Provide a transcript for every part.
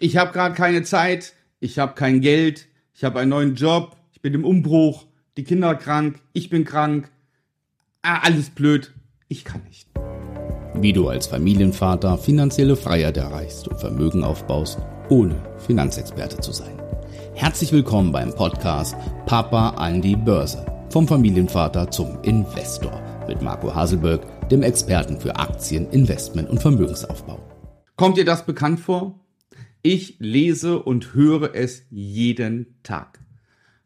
Ich habe gerade keine Zeit, ich habe kein Geld, ich habe einen neuen Job, ich bin im Umbruch, die Kinder krank, ich bin krank. Ah, alles blöd. Ich kann nicht. Wie du als Familienvater finanzielle Freiheit erreichst und Vermögen aufbaust, ohne Finanzexperte zu sein. Herzlich willkommen beim Podcast Papa an die Börse. Vom Familienvater zum Investor mit Marco Haselberg, dem Experten für Aktien, Investment und Vermögensaufbau. Kommt dir das bekannt vor? Ich lese und höre es jeden Tag.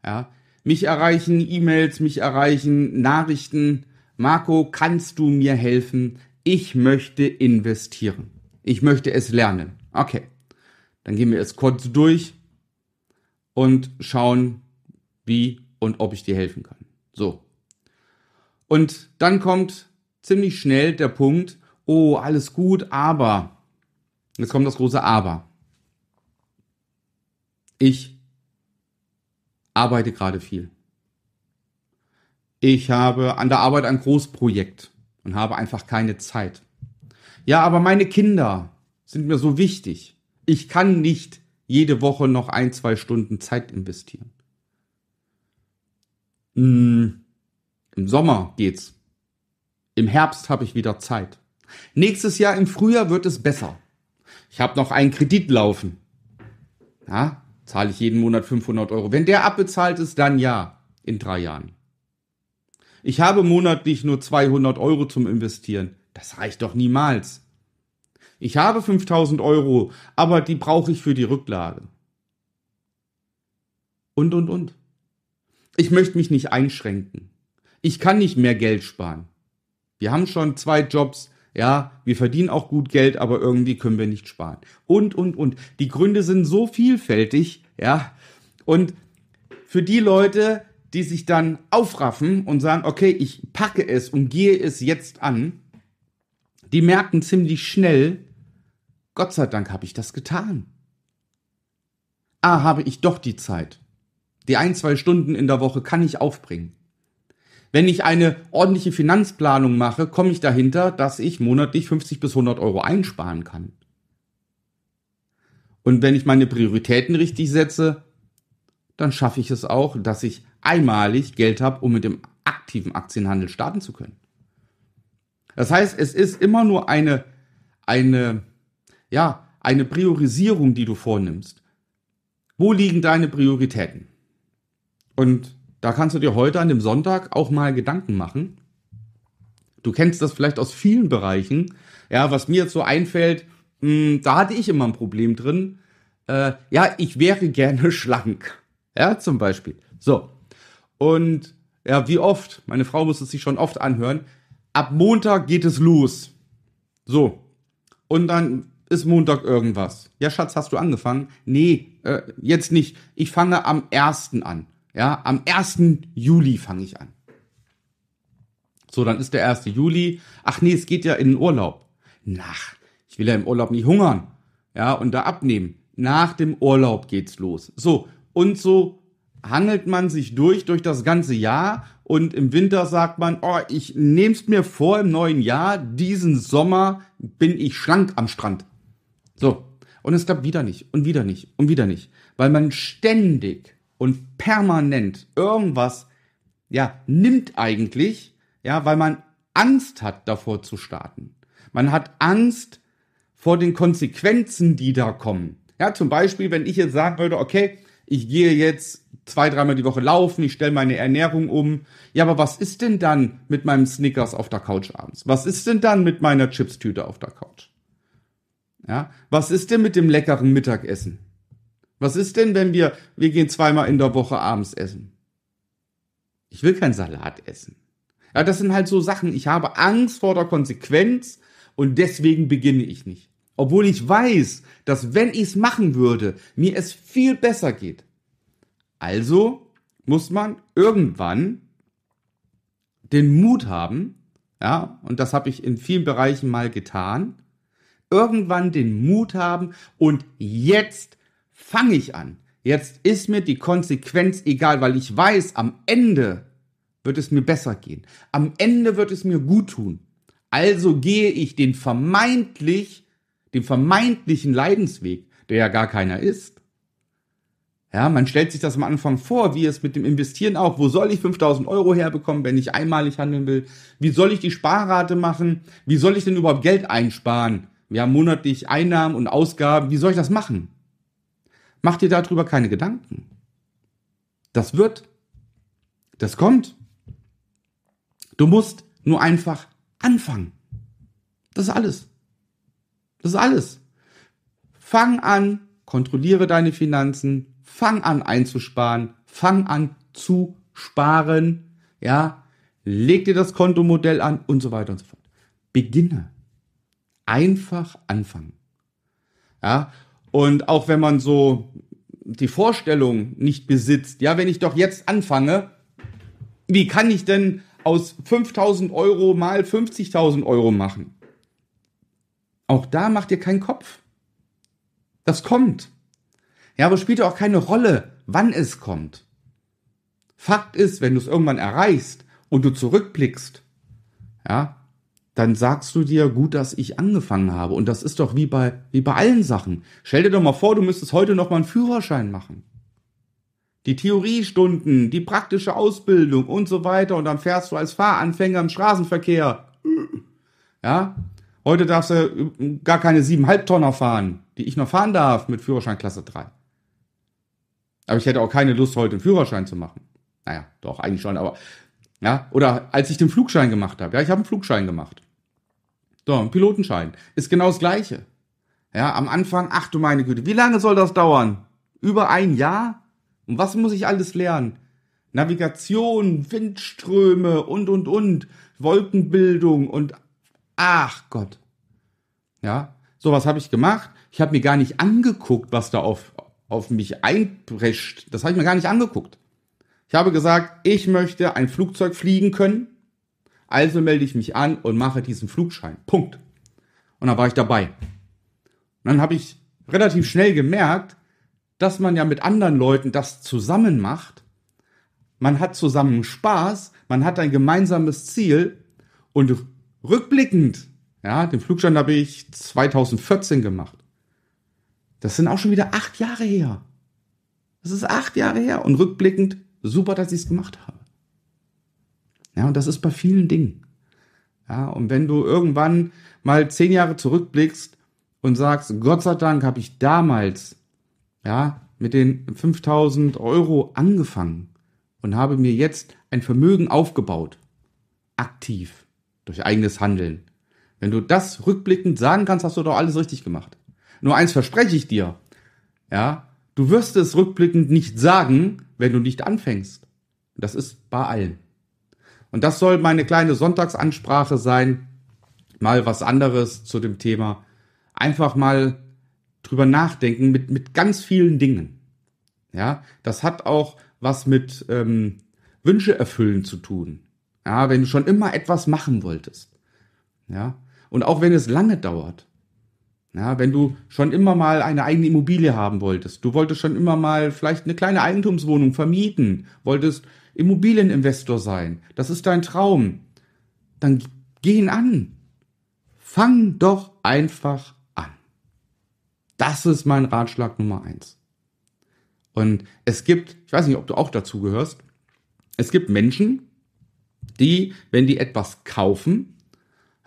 Ja, mich erreichen E-Mails, mich erreichen Nachrichten. Marco, kannst du mir helfen? Ich möchte investieren. Ich möchte es lernen. Okay. Dann gehen wir es kurz durch und schauen, wie und ob ich dir helfen kann. So. Und dann kommt ziemlich schnell der Punkt, oh, alles gut, aber. Jetzt kommt das große Aber. Ich arbeite gerade viel. Ich habe an der Arbeit ein Großprojekt und habe einfach keine Zeit. Ja, aber meine Kinder sind mir so wichtig. Ich kann nicht jede Woche noch ein, zwei Stunden Zeit investieren. Hm, Im Sommer geht's. Im Herbst habe ich wieder Zeit. Nächstes Jahr im Frühjahr wird es besser. Ich habe noch einen Kredit laufen. Ja, zahle ich jeden Monat 500 Euro. Wenn der abbezahlt ist, dann ja, in drei Jahren. Ich habe monatlich nur 200 Euro zum Investieren. Das reicht doch niemals. Ich habe 5000 Euro, aber die brauche ich für die Rücklage. Und, und, und. Ich möchte mich nicht einschränken. Ich kann nicht mehr Geld sparen. Wir haben schon zwei Jobs, ja, wir verdienen auch gut Geld, aber irgendwie können wir nicht sparen. Und, und, und. Die Gründe sind so vielfältig, ja. Und für die Leute, die sich dann aufraffen und sagen, okay, ich packe es und gehe es jetzt an, die merken ziemlich schnell, Gott sei Dank habe ich das getan. Ah, habe ich doch die Zeit. Die ein, zwei Stunden in der Woche kann ich aufbringen. Wenn ich eine ordentliche Finanzplanung mache, komme ich dahinter, dass ich monatlich 50 bis 100 Euro einsparen kann. Und wenn ich meine Prioritäten richtig setze, dann schaffe ich es auch, dass ich einmalig Geld habe, um mit dem aktiven Aktienhandel starten zu können. Das heißt, es ist immer nur eine, eine, ja, eine Priorisierung, die du vornimmst. Wo liegen deine Prioritäten? Und da kannst du dir heute an dem Sonntag auch mal Gedanken machen. Du kennst das vielleicht aus vielen Bereichen. Ja, was mir jetzt so einfällt, mh, hm, da hatte ich immer ein Problem drin. Äh, ja, ich wäre gerne schlank. Ja, zum Beispiel. So. Und ja, wie oft? Meine Frau muss es sich schon oft anhören. Ab Montag geht es los. So. Und dann ist Montag irgendwas. Ja, Schatz, hast du angefangen? Nee, äh, jetzt nicht. Ich fange am ersten an. Ja, am 1. Juli fange ich an. So, dann ist der 1. Juli. Ach nee, es geht ja in den Urlaub. Nach, ich will ja im Urlaub nicht hungern. Ja, und da abnehmen. Nach dem Urlaub geht's los. So, und so hangelt man sich durch, durch das ganze Jahr. Und im Winter sagt man, oh, ich nehm's mir vor im neuen Jahr, diesen Sommer bin ich schlank am Strand. So. Und es klappt wieder nicht und wieder nicht und wieder nicht. Weil man ständig und permanent irgendwas, ja, nimmt eigentlich, ja, weil man Angst hat, davor zu starten. Man hat Angst vor den Konsequenzen, die da kommen. Ja, zum Beispiel, wenn ich jetzt sagen würde, okay, ich gehe jetzt zwei, dreimal die Woche laufen, ich stelle meine Ernährung um. Ja, aber was ist denn dann mit meinem Snickers auf der Couch abends? Was ist denn dann mit meiner Chipstüte auf der Couch? Ja, was ist denn mit dem leckeren Mittagessen? Was ist denn, wenn wir, wir gehen zweimal in der Woche abends essen? Ich will kein Salat essen. Ja, das sind halt so Sachen. Ich habe Angst vor der Konsequenz und deswegen beginne ich nicht. Obwohl ich weiß, dass wenn ich es machen würde, mir es viel besser geht. Also muss man irgendwann den Mut haben, ja, und das habe ich in vielen Bereichen mal getan, irgendwann den Mut haben und jetzt fange ich an. Jetzt ist mir die Konsequenz egal, weil ich weiß, am Ende wird es mir besser gehen. Am Ende wird es mir gut tun. Also gehe ich den vermeintlich, den vermeintlichen Leidensweg, der ja gar keiner ist. Ja, man stellt sich das am Anfang vor, wie es mit dem Investieren auch. Wo soll ich 5000 Euro herbekommen, wenn ich einmalig handeln will? Wie soll ich die Sparrate machen? Wie soll ich denn überhaupt Geld einsparen? Wir haben monatlich Einnahmen und Ausgaben. Wie soll ich das machen? Mach dir darüber keine Gedanken. Das wird. Das kommt. Du musst nur einfach anfangen. Das ist alles. Das ist alles. Fang an, kontrolliere deine Finanzen, fang an einzusparen, fang an zu sparen, ja, leg dir das Kontomodell an und so weiter und so fort. Beginne. Einfach anfangen. Ja, und auch wenn man so die Vorstellung nicht besitzt, ja, wenn ich doch jetzt anfange, wie kann ich denn aus 5000 Euro mal 50.000 Euro machen? Auch da macht ihr keinen Kopf. Das kommt. Ja, aber spielt auch keine Rolle, wann es kommt. Fakt ist, wenn du es irgendwann erreichst und du zurückblickst, ja, dann sagst du dir, gut, dass ich angefangen habe. Und das ist doch wie bei, wie bei allen Sachen. Stell dir doch mal vor, du müsstest heute noch mal einen Führerschein machen. Die Theoriestunden, die praktische Ausbildung und so weiter. Und dann fährst du als Fahranfänger im Straßenverkehr. Ja, heute darfst du gar keine siebeneinhalb Tonner fahren, die ich noch fahren darf mit Führerschein Klasse 3. Aber ich hätte auch keine Lust, heute einen Führerschein zu machen. Naja, doch, eigentlich schon, aber ja, oder als ich den Flugschein gemacht habe. Ja, ich habe einen Flugschein gemacht. So, ein Pilotenschein. Ist genau das Gleiche. Ja, am Anfang, ach du meine Güte, wie lange soll das dauern? Über ein Jahr? Und was muss ich alles lernen? Navigation, Windströme und, und, und, Wolkenbildung und, ach Gott. Ja, sowas habe ich gemacht. Ich habe mir gar nicht angeguckt, was da auf, auf mich einprescht. Das habe ich mir gar nicht angeguckt. Ich habe gesagt, ich möchte ein Flugzeug fliegen können. Also melde ich mich an und mache diesen Flugschein. Punkt. Und dann war ich dabei. Und dann habe ich relativ schnell gemerkt, dass man ja mit anderen Leuten das zusammen macht. Man hat zusammen Spaß, man hat ein gemeinsames Ziel und rückblickend, ja, den Flugschein habe ich 2014 gemacht. Das sind auch schon wieder acht Jahre her. Das ist acht Jahre her. Und rückblickend, super, dass ich es gemacht habe. Ja, und das ist bei vielen Dingen. Ja, und wenn du irgendwann mal zehn Jahre zurückblickst und sagst, Gott sei Dank habe ich damals, ja, mit den 5000 Euro angefangen und habe mir jetzt ein Vermögen aufgebaut. Aktiv. Durch eigenes Handeln. Wenn du das rückblickend sagen kannst, hast du doch alles richtig gemacht. Nur eins verspreche ich dir. Ja, du wirst es rückblickend nicht sagen, wenn du nicht anfängst. Das ist bei allen. Und das soll meine kleine Sonntagsansprache sein. Mal was anderes zu dem Thema. Einfach mal drüber nachdenken mit, mit ganz vielen Dingen. Ja, das hat auch was mit ähm, Wünsche erfüllen zu tun. Ja, wenn du schon immer etwas machen wolltest. Ja, und auch wenn es lange dauert. Ja, wenn du schon immer mal eine eigene Immobilie haben wolltest, du wolltest schon immer mal vielleicht eine kleine Eigentumswohnung vermieten, wolltest Immobilieninvestor sein, das ist dein Traum, dann geh ihn an. Fang doch einfach an. Das ist mein Ratschlag Nummer eins. Und es gibt, ich weiß nicht, ob du auch dazu gehörst, es gibt Menschen, die, wenn die etwas kaufen,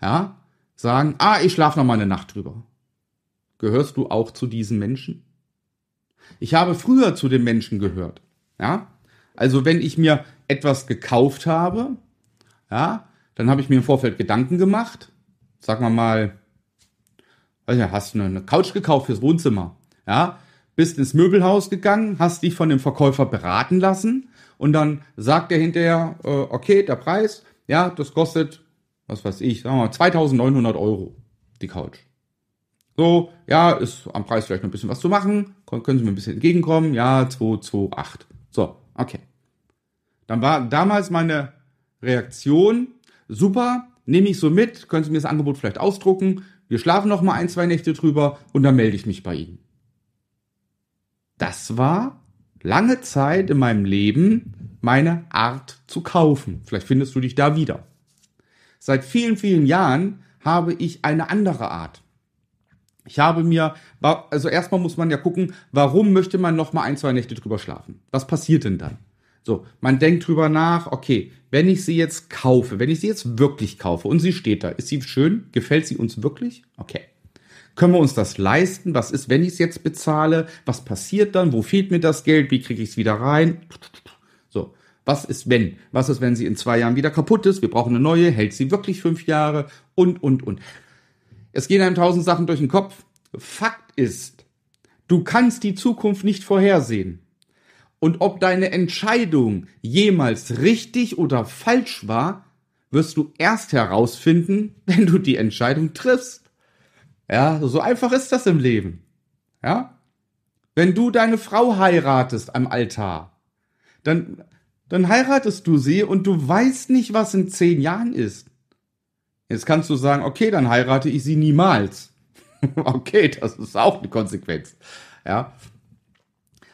ja, sagen, ah, ich schlafe noch mal eine Nacht drüber. Gehörst du auch zu diesen Menschen? Ich habe früher zu den Menschen gehört. Ja? Also wenn ich mir etwas gekauft habe, ja, dann habe ich mir im Vorfeld Gedanken gemacht. Sag mal mal, hast du eine Couch gekauft fürs Wohnzimmer, ja, bist ins Möbelhaus gegangen, hast dich von dem Verkäufer beraten lassen und dann sagt er hinterher, äh, okay, der Preis, ja, das kostet, was weiß ich, sagen wir mal 2900 Euro, die Couch. So, ja, ist am Preis vielleicht noch ein bisschen was zu machen. Können Sie mir ein bisschen entgegenkommen? Ja, 228. So, okay. Dann war damals meine Reaktion, super, nehme ich so mit, können Sie mir das Angebot vielleicht ausdrucken, wir schlafen noch mal ein, zwei Nächte drüber und dann melde ich mich bei Ihnen. Das war lange Zeit in meinem Leben meine Art zu kaufen. Vielleicht findest du dich da wieder. Seit vielen, vielen Jahren habe ich eine andere Art. Ich habe mir, also erstmal muss man ja gucken, warum möchte man noch mal ein, zwei Nächte drüber schlafen? Was passiert denn dann? So, man denkt drüber nach, okay, wenn ich sie jetzt kaufe, wenn ich sie jetzt wirklich kaufe und sie steht da, ist sie schön? Gefällt sie uns wirklich? Okay. Können wir uns das leisten? Was ist, wenn ich es jetzt bezahle? Was passiert dann? Wo fehlt mir das Geld? Wie kriege ich es wieder rein? So, was ist wenn? Was ist, wenn sie in zwei Jahren wieder kaputt ist? Wir brauchen eine neue. Hält sie wirklich fünf Jahre? Und, und, und. Es gehen einem tausend Sachen durch den Kopf. Fakt ist, du kannst die Zukunft nicht vorhersehen. Und ob deine Entscheidung jemals richtig oder falsch war, wirst du erst herausfinden, wenn du die Entscheidung triffst. Ja, so einfach ist das im Leben. Ja? Wenn du deine Frau heiratest am Altar, dann, dann heiratest du sie und du weißt nicht, was in zehn Jahren ist. Jetzt kannst du sagen, okay, dann heirate ich sie niemals. okay, das ist auch eine Konsequenz. Ja.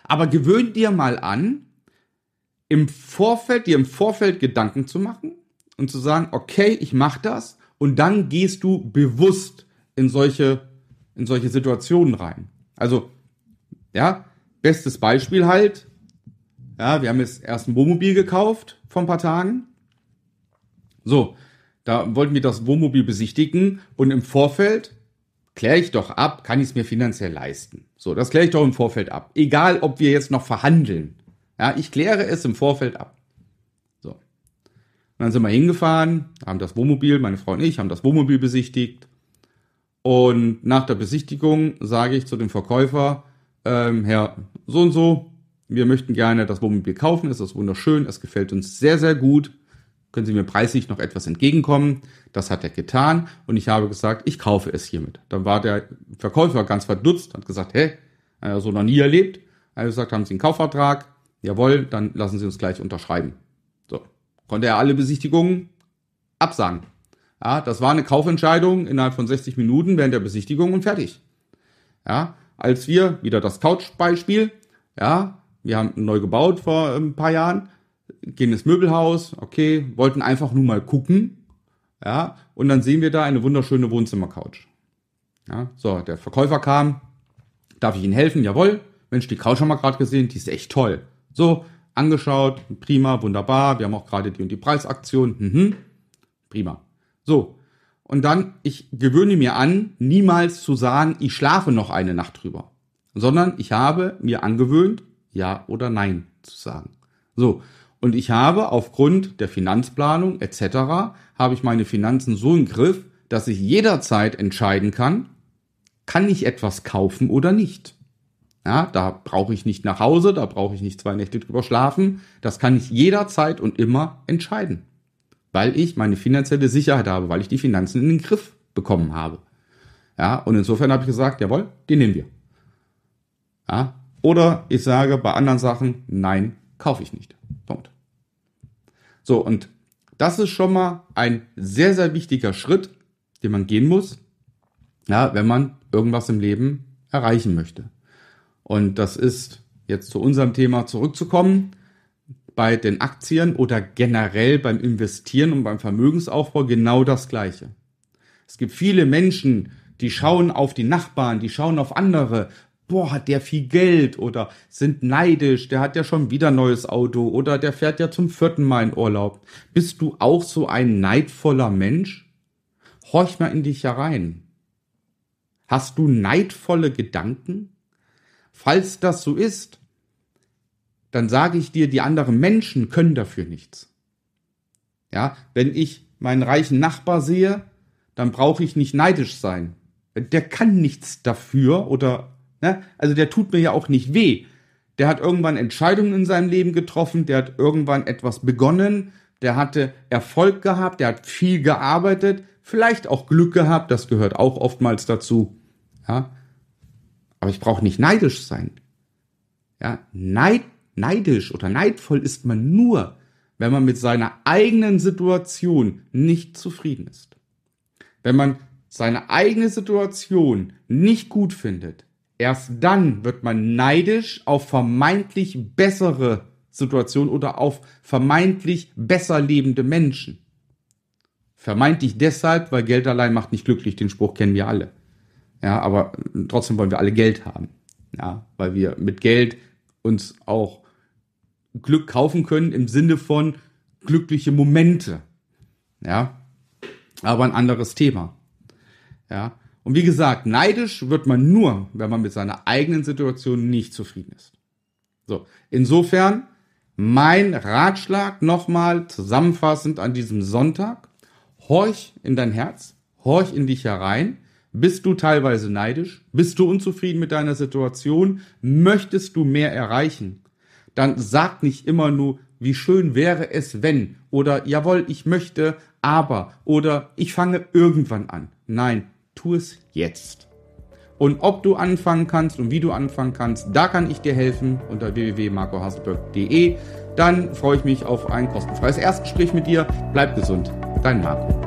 Aber gewöhn dir mal an, im Vorfeld, dir im Vorfeld Gedanken zu machen und zu sagen, okay, ich mache das und dann gehst du bewusst in solche, in solche Situationen rein. Also, ja, bestes Beispiel halt, ja, wir haben jetzt erst ein Wohnmobil gekauft vor ein paar Tagen. So, da wollten wir das Wohnmobil besichtigen und im Vorfeld kläre ich doch ab, kann ich es mir finanziell leisten. So, das kläre ich doch im Vorfeld ab. Egal, ob wir jetzt noch verhandeln. Ja, ich kläre es im Vorfeld ab. So. Und dann sind wir hingefahren, haben das Wohnmobil, meine Frau und ich haben das Wohnmobil besichtigt. Und nach der Besichtigung sage ich zu dem Verkäufer, ähm, Herr so und so, wir möchten gerne das Wohnmobil kaufen, es ist wunderschön, es gefällt uns sehr, sehr gut können Sie mir preislich noch etwas entgegenkommen? Das hat er getan und ich habe gesagt, ich kaufe es hiermit. Dann war der Verkäufer ganz verdutzt, hat gesagt, hä, so noch nie erlebt. Er hat gesagt, haben Sie einen Kaufvertrag? Jawohl, dann lassen Sie uns gleich unterschreiben. So, konnte er alle Besichtigungen absagen. Ja, das war eine Kaufentscheidung innerhalb von 60 Minuten während der Besichtigung und fertig. Ja, als wir, wieder das Couch-Beispiel, ja, wir haben neu gebaut vor ein paar Jahren, gehen ins Möbelhaus, okay, wollten einfach nur mal gucken, ja, und dann sehen wir da eine wunderschöne Wohnzimmercouch. Ja, so, der Verkäufer kam, darf ich Ihnen helfen? Jawohl. Mensch, die Couch haben wir gerade gesehen, die ist echt toll. So, angeschaut, prima, wunderbar, wir haben auch gerade die und die Preisaktion, mhm, prima. So, und dann, ich gewöhne mir an, niemals zu sagen, ich schlafe noch eine Nacht drüber, sondern ich habe mir angewöhnt, ja oder nein zu sagen. So, und ich habe aufgrund der Finanzplanung etc. habe ich meine Finanzen so im Griff, dass ich jederzeit entscheiden kann, kann ich etwas kaufen oder nicht. Ja, da brauche ich nicht nach Hause, da brauche ich nicht zwei Nächte drüber schlafen. Das kann ich jederzeit und immer entscheiden. Weil ich meine finanzielle Sicherheit habe, weil ich die Finanzen in den Griff bekommen habe. Ja, und insofern habe ich gesagt, jawohl, die nehmen wir. Ja, oder ich sage bei anderen Sachen, nein, kaufe ich nicht. So, und das ist schon mal ein sehr, sehr wichtiger Schritt, den man gehen muss, ja, wenn man irgendwas im Leben erreichen möchte. Und das ist jetzt zu unserem Thema zurückzukommen. Bei den Aktien oder generell beim Investieren und beim Vermögensaufbau genau das Gleiche. Es gibt viele Menschen, die schauen auf die Nachbarn, die schauen auf andere boah, hat der viel Geld oder sind neidisch, der hat ja schon wieder ein neues Auto oder der fährt ja zum vierten Mal in Urlaub. Bist du auch so ein neidvoller Mensch? Horch mal in dich herein. Hast du neidvolle Gedanken? Falls das so ist, dann sage ich dir, die anderen Menschen können dafür nichts. Ja, wenn ich meinen reichen Nachbar sehe, dann brauche ich nicht neidisch sein. Der kann nichts dafür oder Ne? Also der tut mir ja auch nicht weh. Der hat irgendwann Entscheidungen in seinem Leben getroffen, der hat irgendwann etwas begonnen, der hatte Erfolg gehabt, der hat viel gearbeitet, vielleicht auch Glück gehabt, das gehört auch oftmals dazu. Ja? Aber ich brauche nicht neidisch sein. Ja, Neid, neidisch oder neidvoll ist man nur, wenn man mit seiner eigenen Situation nicht zufrieden ist. Wenn man seine eigene Situation nicht gut findet, Erst dann wird man neidisch auf vermeintlich bessere Situationen oder auf vermeintlich besser lebende Menschen. Vermeintlich deshalb, weil Geld allein macht nicht glücklich, den Spruch kennen wir alle. Ja, aber trotzdem wollen wir alle Geld haben. Ja, weil wir mit Geld uns auch Glück kaufen können im Sinne von glückliche Momente. Ja, aber ein anderes Thema. Ja, und wie gesagt, neidisch wird man nur, wenn man mit seiner eigenen Situation nicht zufrieden ist. So, insofern mein Ratschlag nochmal zusammenfassend an diesem Sonntag. Horch in dein Herz, horch in dich herein. Bist du teilweise neidisch? Bist du unzufrieden mit deiner Situation? Möchtest du mehr erreichen? Dann sag nicht immer nur, wie schön wäre es, wenn oder jawohl, ich möchte, aber oder ich fange irgendwann an. Nein, tu es jetzt. Und ob du anfangen kannst und wie du anfangen kannst, da kann ich dir helfen unter www.marcohaselberg.de. Dann freue ich mich auf ein kostenfreies Erstgespräch mit dir. Bleib gesund, dein Marco.